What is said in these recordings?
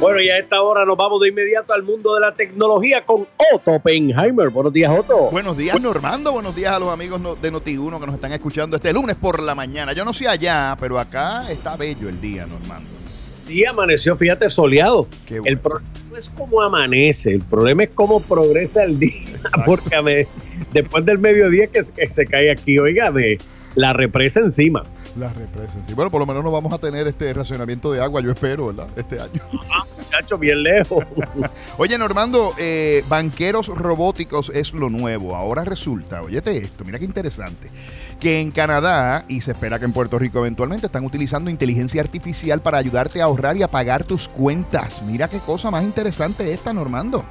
Bueno, y a esta hora nos vamos de inmediato al mundo de la tecnología con Otto Oppenheimer. Buenos días, Otto. Buenos días, Normando. Buenos días a los amigos de Noti1 que nos están escuchando este lunes por la mañana. Yo no sé allá, pero acá está bello el día, Normando. Sí, amaneció, fíjate, soleado. El problema no es cómo amanece, el problema es cómo progresa el día. Porque después del mediodía que, que se cae aquí, oígame, la represa encima. La represa sí. Bueno, por lo menos no vamos a tener este racionamiento de agua, yo espero, ¿verdad? Este año. Ah, muchacho, bien lejos. Oye, Normando, eh, banqueros robóticos es lo nuevo. Ahora resulta, óyete esto, mira qué interesante, que en Canadá, y se espera que en Puerto Rico eventualmente, están utilizando inteligencia artificial para ayudarte a ahorrar y a pagar tus cuentas. Mira qué cosa más interesante esta, Normando.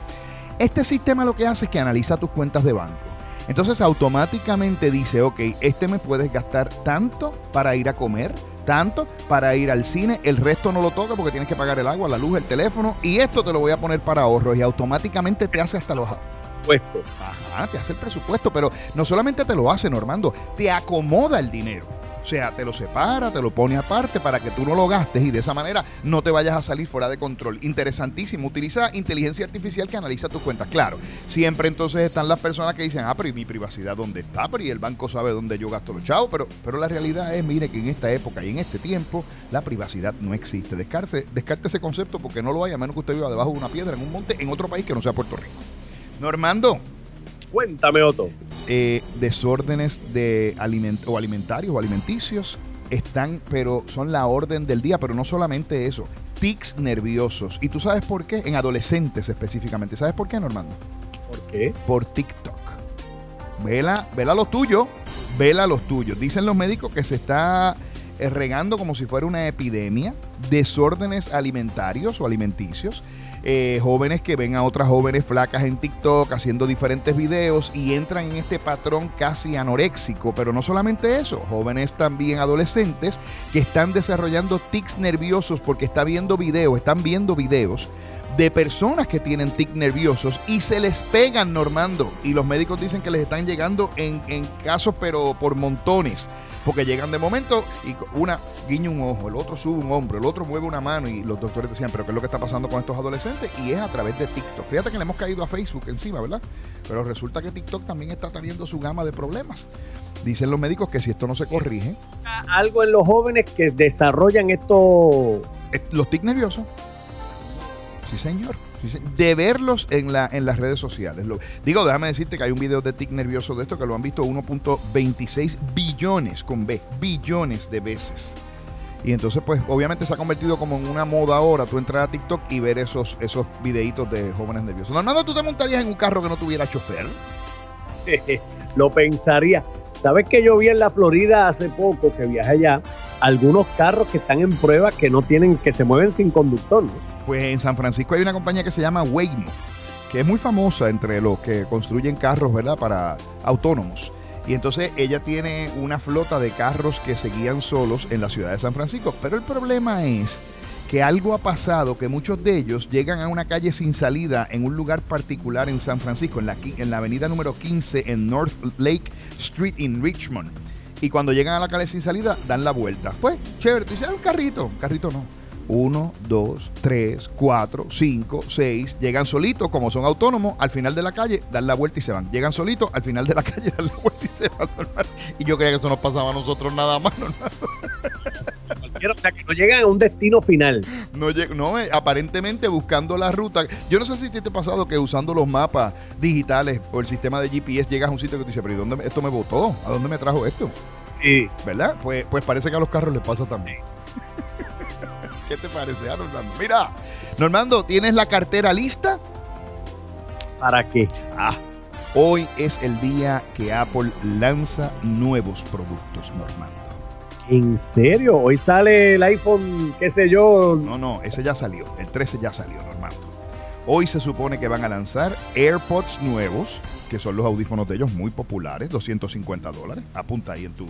Este sistema lo que hace es que analiza tus cuentas de banco entonces automáticamente dice, ok, este me puedes gastar tanto para ir a comer, tanto para ir al cine, el resto no lo toca porque tienes que pagar el agua, la luz, el teléfono y esto te lo voy a poner para ahorros y automáticamente te hace hasta los presupuestos. Ajá, te hace el presupuesto, pero no solamente te lo hace, Normando, te acomoda el dinero. O sea, te lo separa, te lo pone aparte para que tú no lo gastes y de esa manera no te vayas a salir fuera de control. Interesantísimo. Utiliza inteligencia artificial que analiza tus cuentas. Claro, siempre entonces están las personas que dicen, ah, pero ¿y mi privacidad dónde está? Pero y el banco sabe dónde yo gasto los chavos. Pero, pero la realidad es, mire, que en esta época y en este tiempo la privacidad no existe. Descarte, descarte ese concepto porque no lo hay a menos que usted viva debajo de una piedra en un monte en otro país que no sea Puerto Rico. Normando, Cuéntame, Otto. Eh, desórdenes de aliment o alimentarios o alimenticios están, pero son la orden del día, pero no solamente eso, tics nerviosos. ¿Y tú sabes por qué? En adolescentes específicamente. ¿Sabes por qué, Normando? ¿Por qué? Por TikTok. Vela, vela los tuyos, vela los tuyos. Dicen los médicos que se está eh, regando como si fuera una epidemia, desórdenes alimentarios o alimenticios eh, jóvenes que ven a otras jóvenes flacas en TikTok haciendo diferentes videos y entran en este patrón casi anoréxico. Pero no solamente eso, jóvenes también adolescentes que están desarrollando tics nerviosos porque está viendo videos, están viendo videos de personas que tienen tics nerviosos y se les pegan, Normando. Y los médicos dicen que les están llegando en, en casos, pero por montones. Porque llegan de momento y una guiña un ojo, el otro sube un hombro, el otro mueve una mano y los doctores decían, pero ¿qué es lo que está pasando con estos adolescentes? Y es a través de TikTok. Fíjate que le hemos caído a Facebook encima, ¿verdad? Pero resulta que TikTok también está teniendo su gama de problemas. Dicen los médicos que si esto no se corrige... Algo en los jóvenes que desarrollan esto... Eh, los tics nerviosos. Sí, señor de verlos en, la, en las redes sociales. digo, déjame decirte que hay un video de tic nervioso de esto que lo han visto 1.26 billones con B, billones de veces. Y entonces, pues, obviamente se ha convertido como en una moda ahora tú entrar a TikTok y ver esos, esos videitos de jóvenes nerviosos. No, no, tú te montarías en un carro que no tuviera chofer. lo pensaría. ¿Sabes que yo vi en la Florida hace poco que viajé allá? Algunos carros que están en prueba que no tienen, que se mueven sin conductor, Pues en San Francisco hay una compañía que se llama Waymo, que es muy famosa entre los que construyen carros, ¿verdad? Para autónomos. Y entonces ella tiene una flota de carros que se guían solos en la ciudad de San Francisco. Pero el problema es que algo ha pasado, que muchos de ellos llegan a una calle sin salida en un lugar particular en San Francisco, en la, en la avenida número 15 en North Lake Street en Richmond. Y cuando llegan a la calle sin salida, dan la vuelta. Pues, chévere, tú dices, ah, un carrito. Carrito no. Uno, dos, tres, cuatro, cinco, seis. Llegan solitos, como son autónomos, al final de la calle, dan la vuelta y se van. Llegan solitos, al final de la calle, dan la vuelta y se van. Y yo creía que eso nos pasaba a nosotros nada más. o sea, que no llegan a un destino final. No, no eh, aparentemente buscando la ruta. Yo no sé si te ha pasado que usando los mapas digitales o el sistema de GPS llegas a un sitio que te dice, pero ¿y dónde esto me botó? ¿A dónde me trajo esto? Sí. ¿Verdad? Pues, pues parece que a los carros les pasa también. ¿Qué te parece, ah, Normando? Mira, Normando, ¿tienes la cartera lista? ¿Para qué? Ah, hoy es el día que Apple lanza nuevos productos, Normando. ¿En serio? Hoy sale el iPhone, qué sé yo. No, no, ese ya salió. El 13 ya salió, Normando. Hoy se supone que van a lanzar AirPods nuevos, que son los audífonos de ellos muy populares, 250 dólares. Apunta ahí en tu,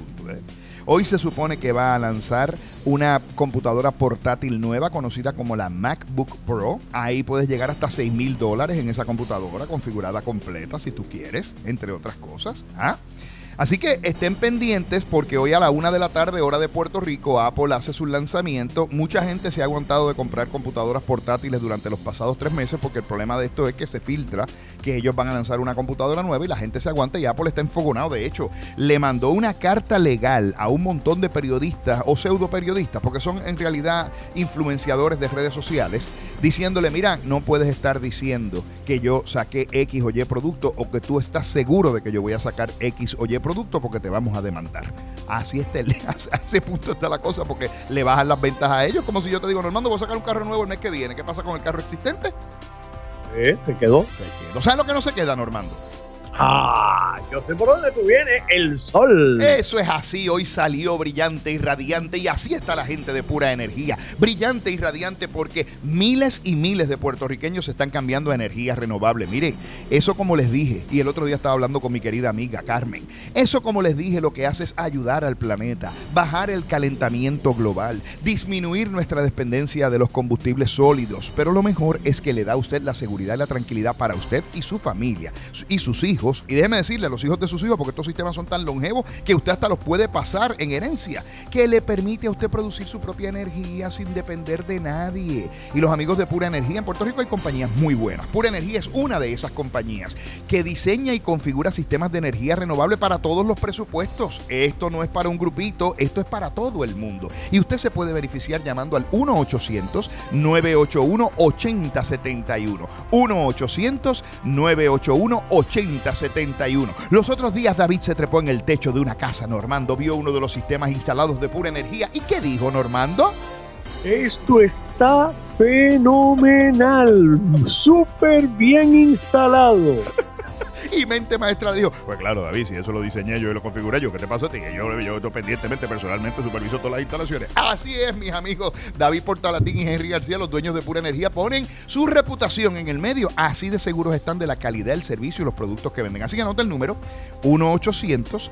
Hoy se supone que va a lanzar una computadora portátil nueva conocida como la MacBook Pro. Ahí puedes llegar hasta 6 mil dólares en esa computadora configurada completa si tú quieres, entre otras cosas. ¿Ah? Así que estén pendientes porque hoy a la una de la tarde, hora de Puerto Rico, Apple hace su lanzamiento. Mucha gente se ha aguantado de comprar computadoras portátiles durante los pasados tres meses porque el problema de esto es que se filtra que ellos van a lanzar una computadora nueva y la gente se aguanta y Apple está enfogonado. De hecho, le mandó una carta legal a un montón de periodistas o pseudo periodistas, porque son en realidad influenciadores de redes sociales, diciéndole, mira, no puedes estar diciendo que yo saqué X o Y producto o que tú estás seguro de que yo voy a sacar X o Y producto porque te vamos a demandar. Así está, el, a ese punto está la cosa porque le bajan las ventas a ellos, como si yo te digo, Normando, voy a sacar un carro nuevo el mes que viene. ¿Qué pasa con el carro existente? Eh, se quedó. Se quedó. ¿Sabes lo que no se queda, Normando? Ah, yo sé por dónde tú vienes, el sol. Eso es así, hoy salió brillante y radiante y así está la gente de pura energía. Brillante y radiante porque miles y miles de puertorriqueños se están cambiando a energía renovable. Miren, eso como les dije, y el otro día estaba hablando con mi querida amiga Carmen, eso como les dije lo que hace es ayudar al planeta, bajar el calentamiento global, disminuir nuestra dependencia de los combustibles sólidos, pero lo mejor es que le da a usted la seguridad y la tranquilidad para usted y su familia y sus hijos y déjeme decirle a los hijos de sus hijos, porque estos sistemas son tan longevos que usted hasta los puede pasar en herencia, que le permite a usted producir su propia energía sin depender de nadie. Y los amigos de Pura Energía, en Puerto Rico hay compañías muy buenas. Pura Energía es una de esas compañías que diseña y configura sistemas de energía renovable para todos los presupuestos. Esto no es para un grupito, esto es para todo el mundo. Y usted se puede beneficiar llamando al 1-800-981-8071. 1-800-981-8071. 71. Los otros días David se trepó en el techo de una casa. Normando vio uno de los sistemas instalados de pura energía. ¿Y qué dijo Normando? Esto está fenomenal, súper bien instalado. Y mente maestra dijo, pues claro, David, si eso lo diseñé yo y lo configuré yo, ¿qué te pasa a ti? Que yo, yo pendientemente, personalmente superviso todas las instalaciones. Así es, mis amigos. David Portalatín y Henry García, los dueños de Pura Energía, ponen su reputación en el medio. Así de seguros están de la calidad del servicio y los productos que venden. Así que anota el número 1 800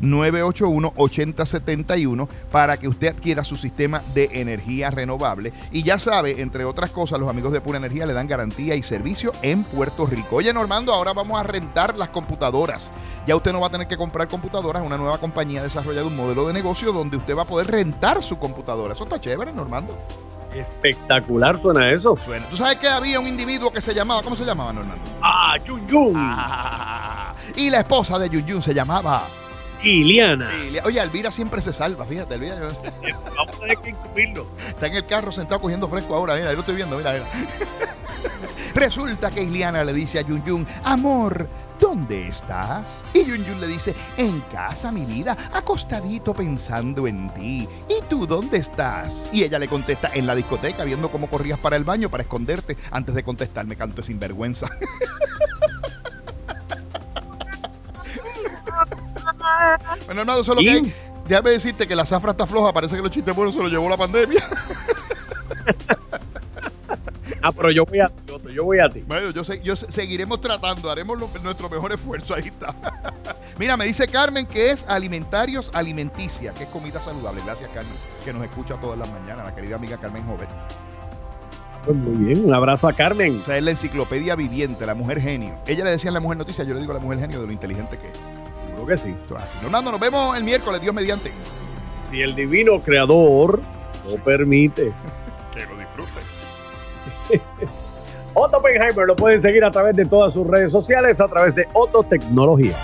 981-8071, 1-800-981-8071 para que usted adquiera su sistema de energía renovable. Y ya sabe, entre otras cosas, los amigos de Pura Energía le dan garantía y servicio en Puerto Rico. Oye, Normando, ahora vamos a rentar las computadoras. Ya usted no va a tener que comprar computadoras, una nueva compañía ha desarrollado un modelo de negocio donde usted va a poder rentar su computadora. Eso está chévere, Normando. Espectacular suena eso. Suena. ¿Tú sabes que había un individuo que se llamaba, ¿cómo se llamaba, Normando? Ah, Yun Yun. Ah, y la esposa de Yun Yun se llamaba Iliana. Oye, Elvira siempre se salva, fíjate, Elvira. Vamos a tener que incluirlo. Está en el carro sentado cogiendo fresco ahora, mira, yo lo estoy viendo, mira, mira. Resulta que Iliana le dice a Yun Yun, amor, ¿dónde estás? Y Yun Yun le dice, en casa, mi vida, acostadito pensando en ti. ¿Y tú dónde estás? Y ella le contesta, en la discoteca, viendo cómo corrías para el baño para esconderte. Antes de contestarme, canto sinvergüenza. bueno, hermano, solo que hay. Déjame decirte que la zafra está floja, parece que los chistes buenos se los llevó la pandemia. Ah, pero yo voy a ti, yo voy a ti. Bueno, yo, yo seguiremos tratando, haremos nuestro mejor esfuerzo, ahí está. Mira, me dice Carmen que es alimentarios alimenticia, que es comida saludable. Gracias, Carmen, que nos escucha todas las mañanas, la querida amiga Carmen Joven. Pues muy bien, un abrazo a Carmen. O sea, es la enciclopedia viviente, la mujer genio. Ella le decía a la mujer noticia, yo le digo a la mujer genio de lo inteligente que es. Creo que sí. Fernando, nos vemos el miércoles, Dios mediante. Si el divino creador lo permite. que lo disfrute. Otto Oppenheimer lo pueden seguir a través de todas sus redes sociales, a través de Otto Tecnología.